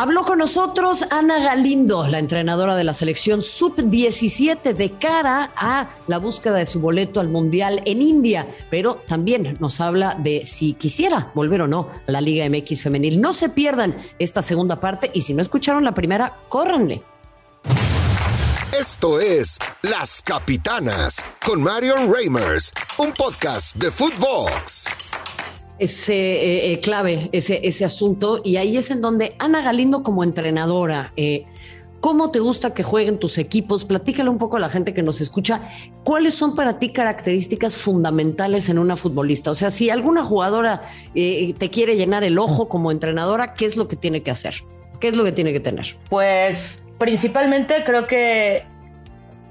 Habló con nosotros Ana Galindo, la entrenadora de la selección sub-17 de cara a la búsqueda de su boleto al Mundial en India, pero también nos habla de si quisiera volver o no a la Liga MX femenil. No se pierdan esta segunda parte y si no escucharon la primera, córranle. Esto es Las Capitanas con Marion Reimers, un podcast de Footbox ese eh, eh, clave, ese, ese asunto, y ahí es en donde Ana Galindo como entrenadora, eh, ¿cómo te gusta que jueguen tus equipos? Platícale un poco a la gente que nos escucha, ¿cuáles son para ti características fundamentales en una futbolista? O sea, si alguna jugadora te quiere llenar el ojo como entrenadora, ¿qué es lo que tiene que hacer? ¿Qué es lo que tiene que tener? Pues principalmente creo que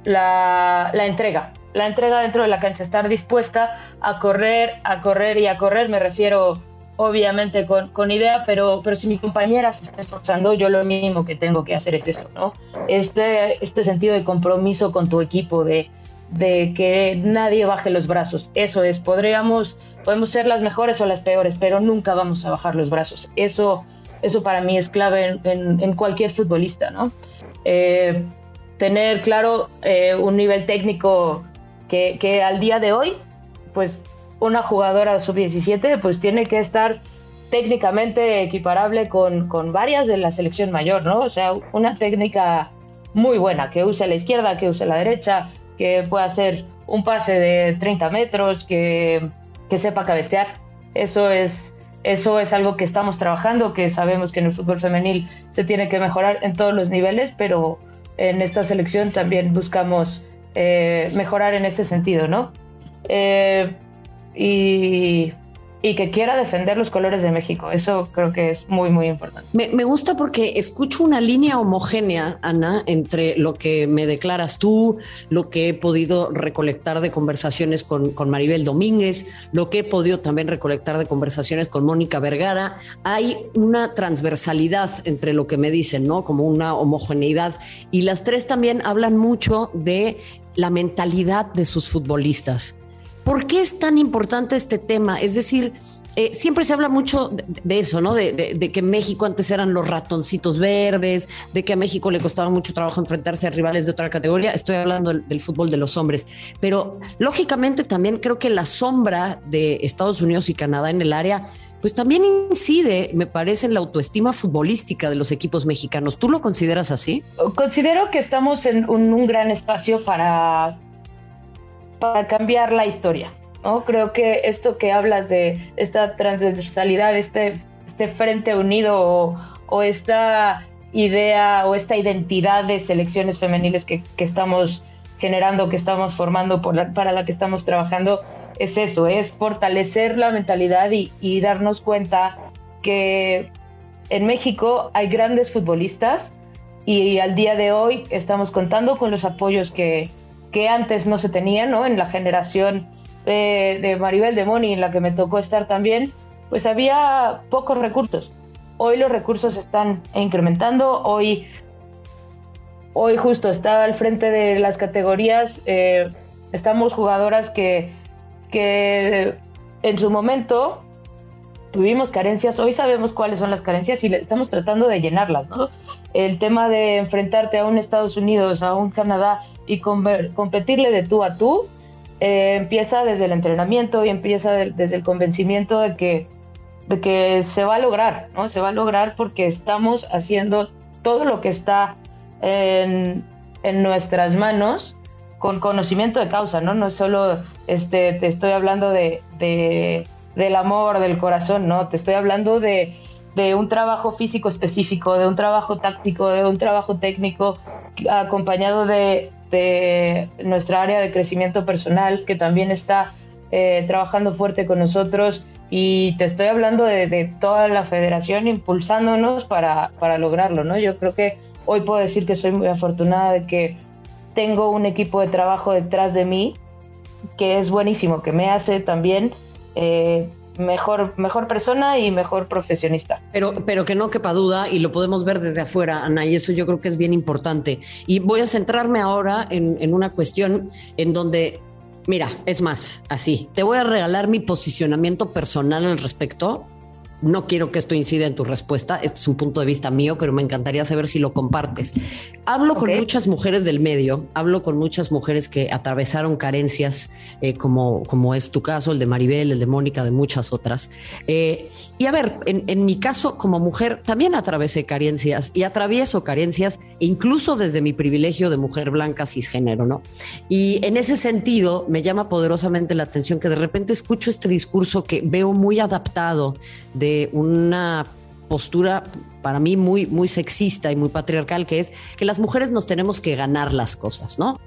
la, la entrega la entrega dentro de la cancha, estar dispuesta a correr, a correr y a correr, me refiero obviamente con, idea, pero, pero si mi compañera se está esforzando, yo lo mínimo que tengo que hacer es eso, ¿no? Este, este sentido de compromiso con tu equipo, de, de que nadie baje los brazos, eso es, podríamos, podemos ser las mejores o las peores, pero nunca vamos a bajar los brazos, eso, eso para mí es clave en, cualquier futbolista, ¿no? Eh, tener claro eh, un nivel técnico que, al día de hoy, pues una jugadora sub-17 pues tiene que estar técnicamente equiparable con, con, varias de la selección mayor, ¿no? O sea, una técnica muy buena, que use la izquierda, que use la derecha, que pueda hacer un pase de 30 metros, que, que sepa cabecear. Eso es, eso es algo que estamos trabajando, que sabemos que en el fútbol femenil se tiene que mejorar en todos los niveles, pero en esta selección también buscamos eh, mejorar en ese sentido, ¿no? Eh, y y que quiera defender los colores de México. Eso creo que es muy, muy importante. Me, gusta porque escucho una línea homogénea, Ana, entre lo que me declaras tú, lo que he podido recolectar de conversaciones con, con Maribel Domínguez, lo que he podido también recolectar de conversaciones con Mónica Vergara. Hay una transversalidad entre lo que me dicen, ¿no? Como una homogeneidad. Y las tres también hablan mucho de la mentalidad de sus futbolistas ¿Por qué es tan importante este tema? Es decir, eh, siempre se habla mucho de, eso, ¿no? De, que México antes eran los ratoncitos verdes, de que a México le costaba mucho trabajo enfrentarse a rivales de otra categoría. Estoy hablando del, fútbol de los hombres. Pero lógicamente también creo que la sombra de Estados Unidos y Canadá en el área pues también incide, me parece, en la autoestima futbolística de los equipos mexicanos. ¿Tú lo consideras así? Considero que estamos en un gran espacio para para cambiar la historia. ¿no? Creo que esto que hablas de esta transversalidad, este, este frente unido o, esta idea o esta identidad de selecciones femeniles que, estamos generando, que estamos formando, para la que estamos trabajando, es eso, es fortalecer la mentalidad y, y darnos cuenta que en México hay grandes futbolistas y al día de hoy estamos contando con los apoyos que, que antes no se tenía, ¿no? En la generación de, Maribel de Moni, en la que me tocó estar también, pues había pocos recursos. Hoy los recursos están incrementando, hoy, hoy justo estaba al frente de las categorías, eh, estamos jugadoras que, que en su momento tuvimos carencias, hoy sabemos cuáles son las carencias y estamos tratando de llenarlas, ¿no? El tema de enfrentarte a un Estados Unidos, a un Canadá y competirle de tú a tú, eh, empieza desde el entrenamiento y empieza desde el convencimiento de que, de que se va a lograr, ¿no? Se va a lograr porque estamos haciendo todo lo que está en, en nuestras manos con conocimiento de causa, ¿no? No es solo este, te estoy hablando de del amor, del corazón, no, te estoy hablando de, un trabajo físico específico, de un trabajo táctico, de un trabajo técnico, acompañado de, nuestra área de crecimiento personal, que también está eh, trabajando fuerte con nosotros. Y te estoy hablando de, toda la federación impulsándonos para, para lograrlo, ¿no? Yo creo que hoy puedo decir que soy muy afortunada de que tengo un equipo de trabajo detrás de mí que es buenísimo, que me hace también eh, mejor, mejor persona y mejor profesionista. Pero, pero que no quepa duda y lo podemos ver desde afuera, Ana, y eso yo creo que es bien importante. Y voy a centrarme ahora en, en una cuestión en donde, mira, es más, así, te voy a regalar mi posicionamiento personal al respecto no quiero que esto incida en tu respuesta, este es un punto de vista mío, pero me encantaría saber si lo compartes. Hablo con muchas mujeres del medio, hablo con muchas mujeres que atravesaron carencias, eh, como, como es tu caso, el de Maribel, el de Mónica, de muchas otras. Eh, y a ver, en, mi caso como mujer también atravesé carencias y atravieso carencias incluso desde mi privilegio de mujer blanca cisgénero, ¿no? Y en ese sentido me llama poderosamente la atención que de repente escucho este discurso que veo muy adaptado de una postura para mí muy, muy sexista y muy patriarcal, que es que las mujeres nos tenemos que ganar las cosas, ¿no?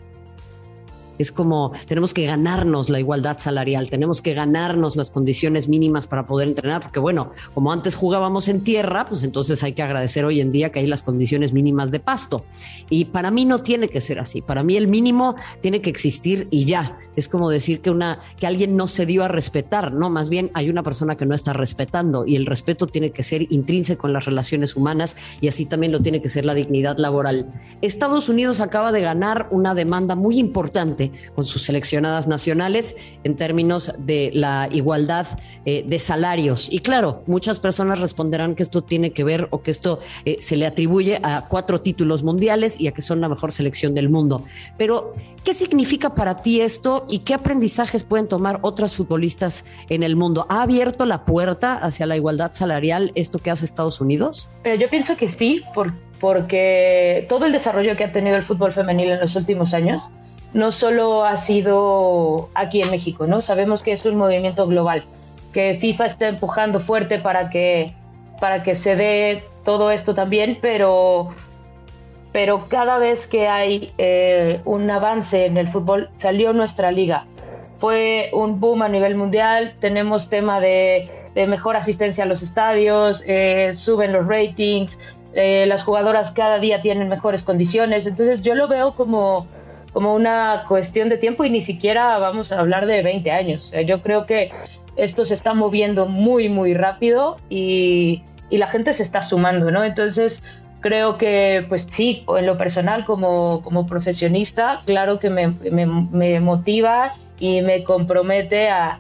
Es como tenemos que ganarnos la igualdad salarial, tenemos que ganarnos las condiciones mínimas para poder entrenar, porque bueno, como antes jugábamos en tierra, pues entonces hay que agradecer hoy en día que hay las condiciones mínimas de pasto. Y para mí no tiene que ser así, para mí el mínimo tiene que existir y ya. Es como decir que una que alguien no se dio a respetar, no, más bien hay una persona que no está respetando y el respeto tiene que ser intrínseco en las relaciones humanas y así también lo tiene que ser la dignidad laboral. Estados Unidos acaba de ganar una demanda muy importante con sus seleccionadas nacionales en términos de la igualdad eh, de salarios. Y claro, muchas personas responderán que esto tiene que ver o que esto eh, se le atribuye a cuatro títulos mundiales y a que son la mejor selección del mundo. Pero, ¿qué significa para ti esto y qué aprendizajes pueden tomar otras futbolistas en el mundo? ¿Ha abierto la puerta hacia la igualdad salarial esto que hace Estados Unidos? Pero yo pienso que sí, porque todo el desarrollo que ha tenido el fútbol femenil en los últimos años no solo ha sido aquí en México, ¿no? Sabemos que es un movimiento global, que FIFA está empujando fuerte para que, para que se dé todo esto también, pero, pero cada vez que hay eh, un avance en el fútbol, salió nuestra liga. Fue un boom a nivel mundial, tenemos tema de, mejor asistencia a los estadios, eh, suben los ratings, eh, las jugadoras cada día tienen mejores condiciones, entonces yo lo veo como como una cuestión de tiempo y ni siquiera vamos a hablar de 20 años. yo creo que esto se está moviendo muy, muy rápido y, y, la gente se está sumando, ¿no? Entonces, creo que, pues sí, en lo personal como, como profesionista, claro que me, me, me motiva y me compromete a,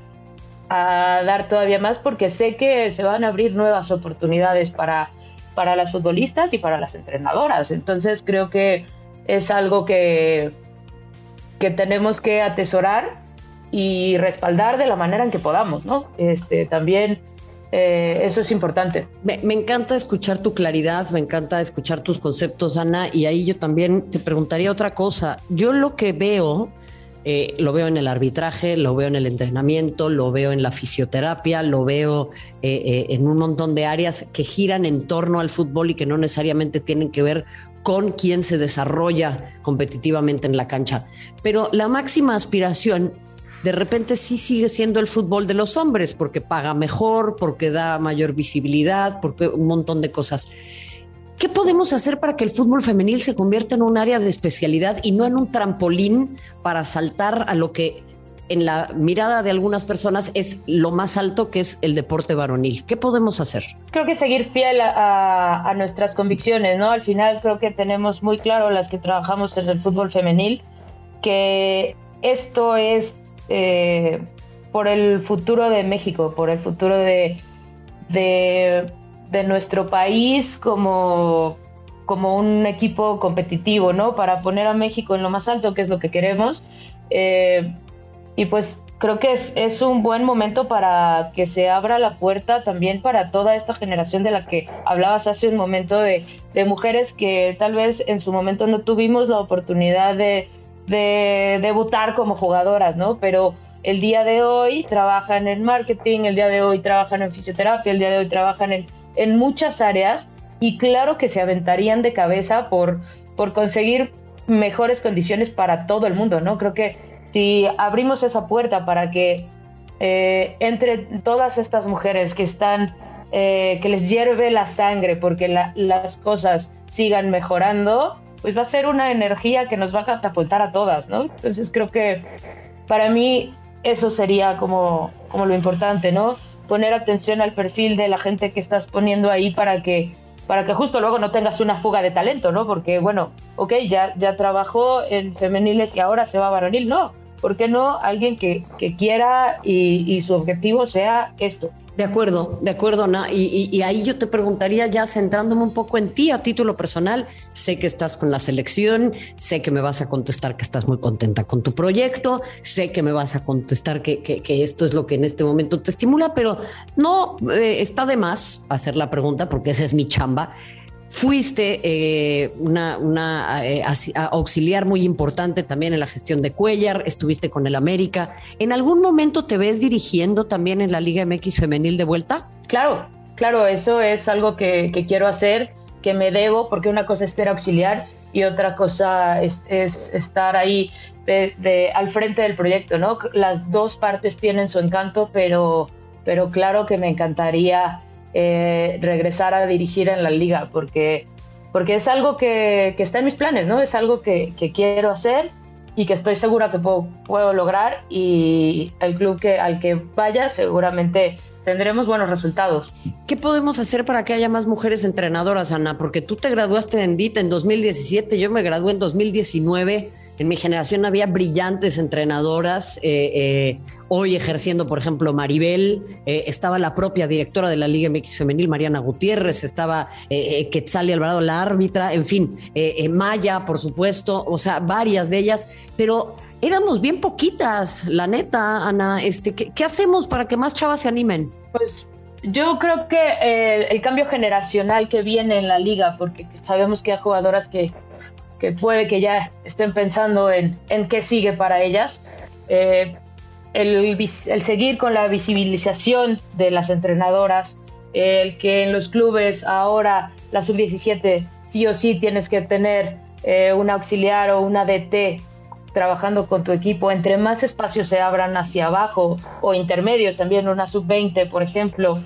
a, dar todavía más porque sé que se van a abrir nuevas oportunidades para, para las futbolistas y para las entrenadoras. Entonces, creo que es algo que que tenemos que atesorar y respaldar de la manera en que podamos, ¿no? Este, también eh, eso es importante. Me, encanta escuchar tu claridad, me encanta escuchar tus conceptos, Ana, y ahí yo también te preguntaría otra cosa. Yo lo que veo, eh, lo veo en el arbitraje, lo veo en el entrenamiento, lo veo en la fisioterapia, lo veo eh, en un montón de áreas que giran en torno al fútbol y que no necesariamente tienen que ver con quien se desarrolla competitivamente en la cancha. Pero la máxima aspiración de repente sí sigue siendo el fútbol de los hombres, porque paga mejor, porque da mayor visibilidad, porque un montón de cosas. ¿Qué podemos hacer para que el fútbol femenil se convierta en un área de especialidad y no en un trampolín para saltar a lo que en la mirada de algunas personas es lo más alto que es el deporte varonil. ¿Qué podemos hacer? Creo que seguir fiel a, nuestras convicciones, ¿no? Al final creo que tenemos muy claro las que trabajamos en el fútbol femenil que esto es eh, por el futuro de México, por el futuro de, de, nuestro país como, como un equipo competitivo, ¿no? Para poner a México en lo más alto, que es lo que queremos. Eh, y pues creo que es, es, un buen momento para que se abra la puerta también para toda esta generación de la que hablabas hace un momento de, de mujeres que tal vez en su momento no tuvimos la oportunidad de, de, debutar como jugadoras, ¿no? Pero el día de hoy trabajan en marketing, el día de hoy trabajan en fisioterapia, el día de hoy trabajan en, en muchas áreas y claro que se aventarían de cabeza por, por conseguir mejores condiciones para todo el mundo, ¿no? Creo que si abrimos esa puerta para que eh, entre todas estas mujeres que están, eh, que les hierve la sangre porque las cosas sigan mejorando, pues va a ser una energía que nos va a catapultar a todas, ¿no? Entonces creo que para mí eso sería como, como lo importante, ¿no? Poner atención al perfil de la gente que estás poniendo ahí para que para que justo luego no tengas una fuga de talento, ¿no? Porque, bueno, ok, ya, ya trabajó en femeniles y ahora se va a varonil, no. ¿Por qué no alguien que, quiera y, su objetivo sea esto? De acuerdo, de acuerdo, Ana. Y, ahí yo te preguntaría, ya centrándome un poco en ti a título personal, sé que estás con la selección, sé que me vas a contestar que estás muy contenta con tu proyecto, sé que me vas a contestar que, esto es lo que en este momento te estimula, pero no eh, está de más hacer la pregunta porque esa es mi chamba. Fuiste eh, una, eh, auxiliar muy importante también en la gestión de Cuellar, estuviste con el América. ¿En algún momento te ves dirigiendo también en la Liga MX femenil de vuelta? Claro, claro, eso es algo que, quiero hacer, que me debo, porque una cosa es ser auxiliar y otra cosa es, estar ahí al frente del proyecto, ¿no? Las dos partes tienen su encanto, pero, pero claro que me encantaría eh, regresar a dirigir en la liga, porque, porque es algo que, está en mis planes, ¿no? Es algo que, quiero hacer y que estoy segura que puedo, lograr y el club que, al que vaya seguramente tendremos buenos resultados. ¿Qué podemos hacer para que haya más mujeres entrenadoras, Ana? Porque tú te graduaste en DIT en 2017, yo me gradué en 2019 en mi generación había brillantes entrenadoras, eh, eh, hoy ejerciendo, por ejemplo, Maribel, eh, estaba la propia directora de la Liga MX Femenil, Mariana Gutiérrez, estaba Quetzali Alvarado, la árbitra, en fin, Maya, por supuesto, o sea, varias de ellas, pero éramos bien poquitas, la neta, Ana. Este, ¿qué, hacemos para que más chavas se animen? Pues yo creo que el cambio generacional que viene en la liga, porque sabemos que hay jugadoras que que puede que ya estén pensando en, en qué sigue para ellas. Eh, el, seguir con la visibilización de las entrenadoras, el que en los clubes ahora la sub-17 sí o sí tienes que tener eh, un auxiliar o una DT trabajando con tu equipo, entre más espacios se abran hacia abajo o intermedios, también una sub-20, por ejemplo,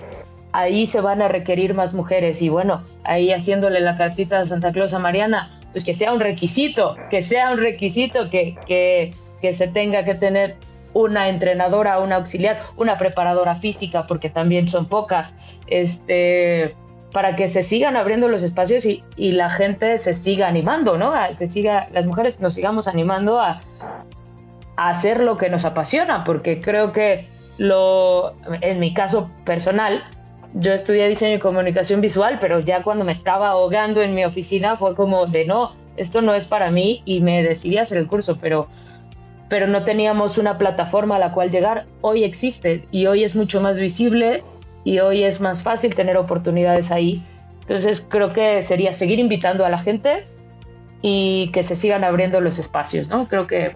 ahí se van a requerir más mujeres y bueno, ahí haciéndole la cartita de Santa Claus a Mariana, pues que sea un requisito, que sea un requisito que, que, que se tenga que tener una entrenadora, una auxiliar, una preparadora física, porque también son pocas, este, para que se sigan abriendo los espacios y, y la gente se siga animando, ¿no? Se siga, las mujeres nos sigamos animando a, a hacer lo que nos apasiona, porque creo que lo, en mi caso personal, yo estudié diseño y comunicación visual, pero ya cuando me estaba ahogando en mi oficina fue como de no, esto no es para mí y me decidí a hacer el curso, pero, pero no teníamos una plataforma a la cual llegar. Hoy existe y hoy es mucho más visible y hoy es más fácil tener oportunidades ahí. Entonces creo que sería seguir invitando a la gente y que se sigan abriendo los espacios, ¿no? Creo que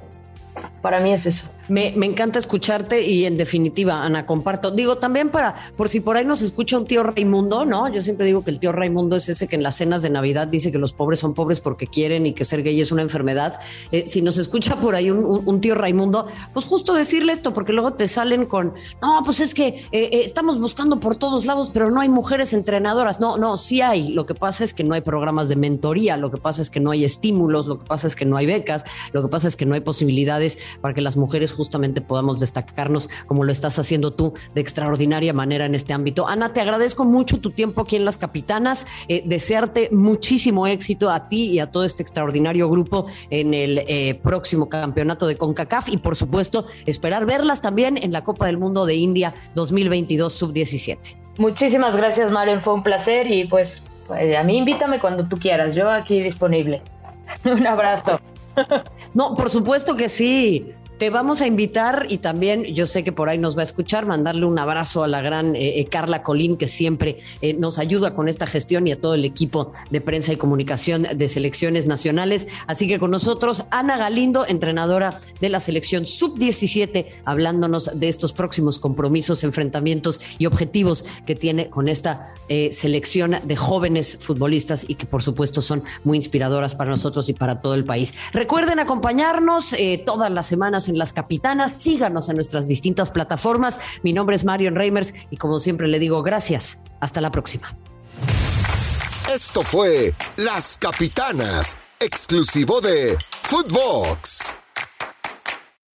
para mí es eso. Me, encanta escucharte y en definitiva, Ana, comparto. Digo, también para, por si por ahí nos escucha un tío Raimundo, ¿no? Yo siempre digo que el tío Raimundo es ese que en las cenas de Navidad dice que los pobres son pobres porque quieren y que ser gay es una enfermedad. Eh, si nos escucha por ahí un, tío Raimundo, pues justo decirle esto, porque luego te salen con, no, pues es que eh, eh, estamos buscando por todos lados, pero no hay mujeres entrenadoras. No, no, sí hay. Lo que pasa es que no hay programas de mentoría, lo que pasa es que no hay estímulos, lo que pasa es que no hay becas, lo que pasa es que no hay posibilidades para que las mujeres justamente podamos destacarnos como lo estás haciendo tú de extraordinaria manera en este ámbito. Ana, te agradezco mucho tu tiempo aquí en Las Capitanas, eh, desearte muchísimo éxito a ti y a todo este extraordinario grupo en el eh, próximo campeonato de CONCACAF y por supuesto esperar verlas también en la Copa del Mundo de India 2022 sub-17. Muchísimas gracias, Maren, fue un placer y pues, pues a mí invítame cuando tú quieras, yo aquí disponible. un abrazo. No, por supuesto que sí. Te vamos a invitar y también yo sé que por ahí nos va a escuchar, mandarle un abrazo a la gran eh, eh, Carla Colín que siempre eh, nos ayuda con esta gestión y a todo el equipo de prensa y comunicación de selecciones nacionales. Así que con nosotros Ana Galindo, entrenadora de la selección sub-17, hablándonos de estos próximos compromisos, enfrentamientos y objetivos que tiene con esta selección de jóvenes futbolistas y que por supuesto son muy inspiradoras para nosotros y para todo el país. Recuerden acompañarnos todas las semanas en Las Capitanas. Síganos en nuestras distintas plataformas. Mi nombre es Marion Reimers y como siempre le digo gracias. Hasta la próxima. Esto fue Las Capitanas, exclusivo de Footbox.